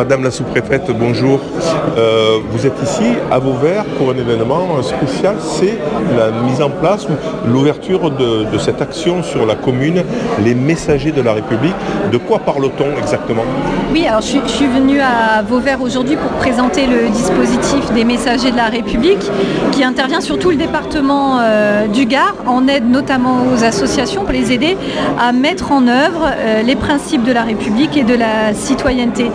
Madame la sous-préfète, bonjour. Euh, vous êtes ici à Vauvert pour un événement spécial, c'est la mise en place ou l'ouverture de, cette action sur la commune, les messagers de la République. De quoi parle-t-on exactement? Oui, alors je suis, je suis venue à Vauvert aujourd'hui pour présenter le dispositif des messagers de la République qui intervient sur tout le département euh, du Gard en aide notamment aux associations pour les aider à mettre en œuvre euh, les principes de la République et de la citoyenneté.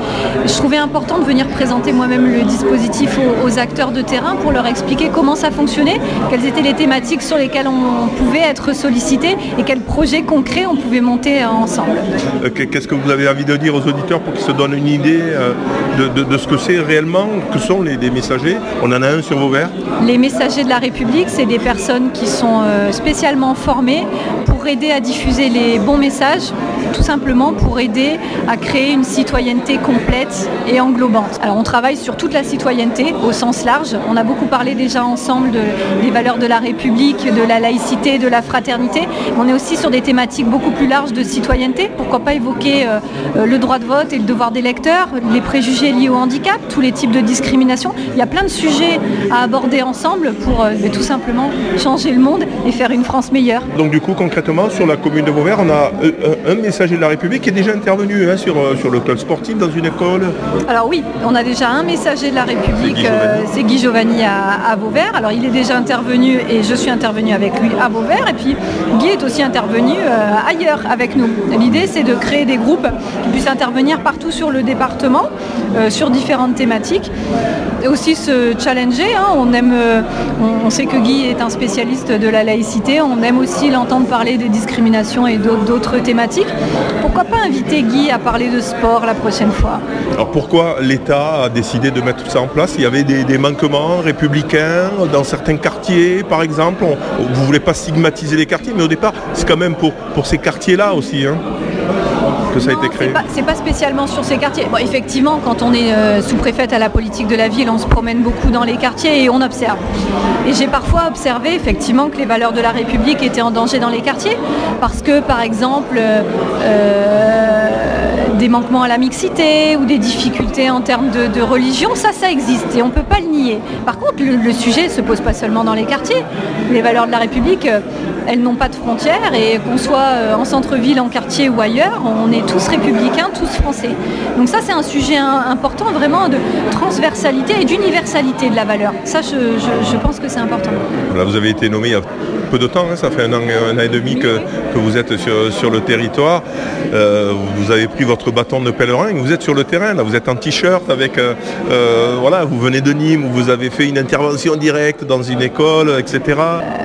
Je trouvais important de venir présenter moi-même le dispositif aux, aux acteurs de terrain pour leur expliquer comment ça fonctionnait, quelles étaient les thématiques sur lesquelles on pouvait être sollicité et quels projets concrets on pouvait monter ensemble. Euh, que- Qu'est-ce que vous avez envie de dire aux auditeurs pour qu'ils se donnent une idée euh, de, de- de ce que c'est réellement, que sont les, les messagers? On en a un sur Vauvert Les messagers de la République, c'est des personnes qui sont euh, spécialement formées pour aider à diffuser les bons messages, tout simplement pour aider à créer une citoyenneté complète et englobante. Alors on travaille sur toute la citoyenneté au sens large. On a beaucoup parlé déjà ensemble de- des valeurs de la République, de la laïcité, de la fraternité. On est aussi sur des thématiques beaucoup plus larges de citoyenneté. Pourquoi pas évoquer euh, euh, le droit de vote et le devoir des lecteurs, les préjugés liés au handicap, tous les types de discrimination. Il y a plein de sujets à aborder ensemble pour euh, tout simplement changer le monde et faire une France meilleure. Donc du coup, concrètement, sur la commune de Vauvert, on a un, messager de la République qui est déjà intervenu hein, sur, sur le club sportif dans une école. Alors oui, on a déjà un messager de la République, C'est Guy euh, Giovanni. Giovanni à, à Vauvert. Alors il est déjà intervenu et je suis intervenue avec lui à Vauvert. Et puis Guy est aussi intervenu euh, ailleurs avec nous. L'idée c'est de créer des groupes qui puissent intervenir partout sur le département, euh, sur différentes thématiques. Et aussi se challenger. hein. On, aime, euh, on, on sait que Guy est un spécialiste de la laïcité. On aime aussi l'entendre parler des discriminations et d'autres thématiques. Pourquoi pas inviter Guy à parler de sport la prochaine fois? Alors pourquoi l'État a décidé de mettre tout ça en place? Il y avait des, des manquements républicains dans certains quartiers, par exemple? On- vous ne voulez pas stigmatiser les quartiers, mais au départ, c'est quand même pour, pour ces quartiers-là aussi hein, que ça a été créé. C'est pas, pas spécialement sur ces quartiers. Bon, effectivement, quand on est euh, sous-préfète à la politique de la ville, on se promène beaucoup dans les quartiers et on observe. Et j'ai parfois observé effectivement que les valeurs de la République étaient en danger dans les quartiers, parce que par exemple, euh, euh, des manquements à la mixité ou des difficultés en termes de, religion, ça, ça existe et on ne peut pas le nier. Par contre, le, sujet ne se pose pas seulement dans les quartiers. Les valeurs de la République, euh, elles n'ont pas de frontières et qu'on soit euh, en centre-ville, en quartier ou ailleurs, on est tous républicains, tous français. Donc ça, c'est un sujet important vraiment de transversalité et d'universalité de la valeur. Ça, je, pense que c'est important. Vous avez été nommé peu de temps, hein, ça fait un an, un an et demi que, que vous êtes sur, sur le territoire. Euh, vous avez pris votre bâton de pèlerin et vous êtes sur le terrain. Là, vous êtes en t-shirt avec, euh, euh, voilà, vous venez de Nîmes, où vous avez fait une intervention directe dans une école, etc.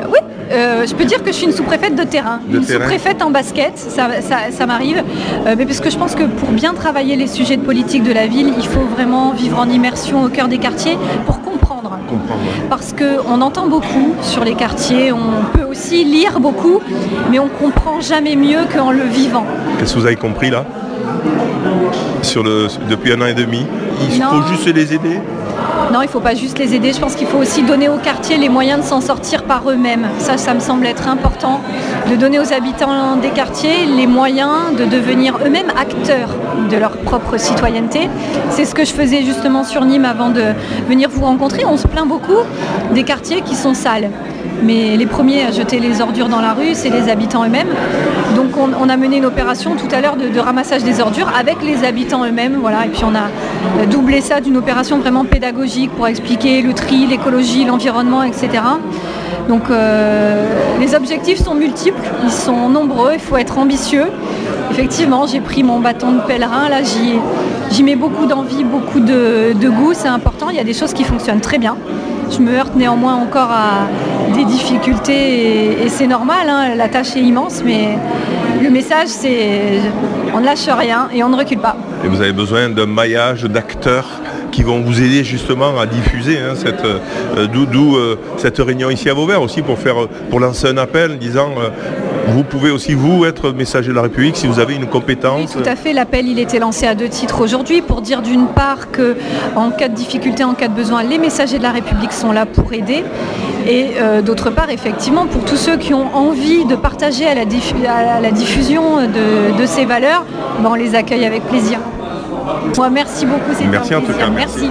oui, euh, je peux dire que je suis une sous-préfète de terrain, De une sous-préfète en basket, ça, ça- ça m'arrive, Euh, mais parce que je pense que pour bien travailler les sujets de politique de la ville, il faut vraiment vivre en immersion au cœur des quartiers pour comprendre. Comprendre. Parce qu'on entend beaucoup sur les quartiers, on peut aussi lire beaucoup, mais on comprend jamais mieux qu'en le vivant. Qu'est-ce que vous avez compris là? Sur le, Depuis un an et demi? Il Non. faut juste les aider? Non, il ne faut pas juste les aider, je pense qu'il faut aussi donner aux quartiers les moyens de s'en sortir par eux-mêmes. Ça, ça me semble être important, de donner aux habitants des quartiers les moyens de devenir eux-mêmes acteurs de leur propre citoyenneté. C'est ce que je faisais justement sur Nîmes avant de venir vous rencontrer. On se plaint beaucoup des quartiers qui sont sales. Mais les premiers à jeter les ordures dans la rue, c'est les habitants eux-mêmes. On, a mené une opération tout à l'heure de, ramassage des ordures avec les habitants eux-mêmes. Voilà. Et puis on a euh, doublé ça d'une opération vraiment pédagogique pour expliquer le tri, l'écologie, l'environnement, etc. Donc euh, les objectifs sont multiples, ils sont nombreux, il faut être ambitieux. Effectivement, j'ai pris mon bâton de pèlerin, là j'y mets beaucoup d'envie, beaucoup de, goût, c'est important. Il y a des choses qui fonctionnent très bien. Je me heurte néanmoins encore à des difficultés et, et c'est normal, hein, la tâche est immense, mais le message c'est on ne lâche rien et on ne recule pas. Et vous avez besoin d'un maillage d'acteurs qui vont vous aider justement à diffuser hein, cette, euh, euh, cette réunion ici à Vauvert aussi pour, faire, pour lancer un appel disant euh, vous pouvez aussi, vous, être messager de la République si vous avez une compétence. Oui, tout à fait. L'appel, il était lancé à deux titres aujourd'hui pour dire d'une part que en cas de difficulté, en cas de besoin, les messagers de la République sont là pour aider. Et euh, d'autre part, effectivement, pour tous ceux qui ont envie de partager à la, diffusion de, ces valeurs, ben, on les accueille avec plaisir. Moi, merci beaucoup. Merci en tout cas. merci.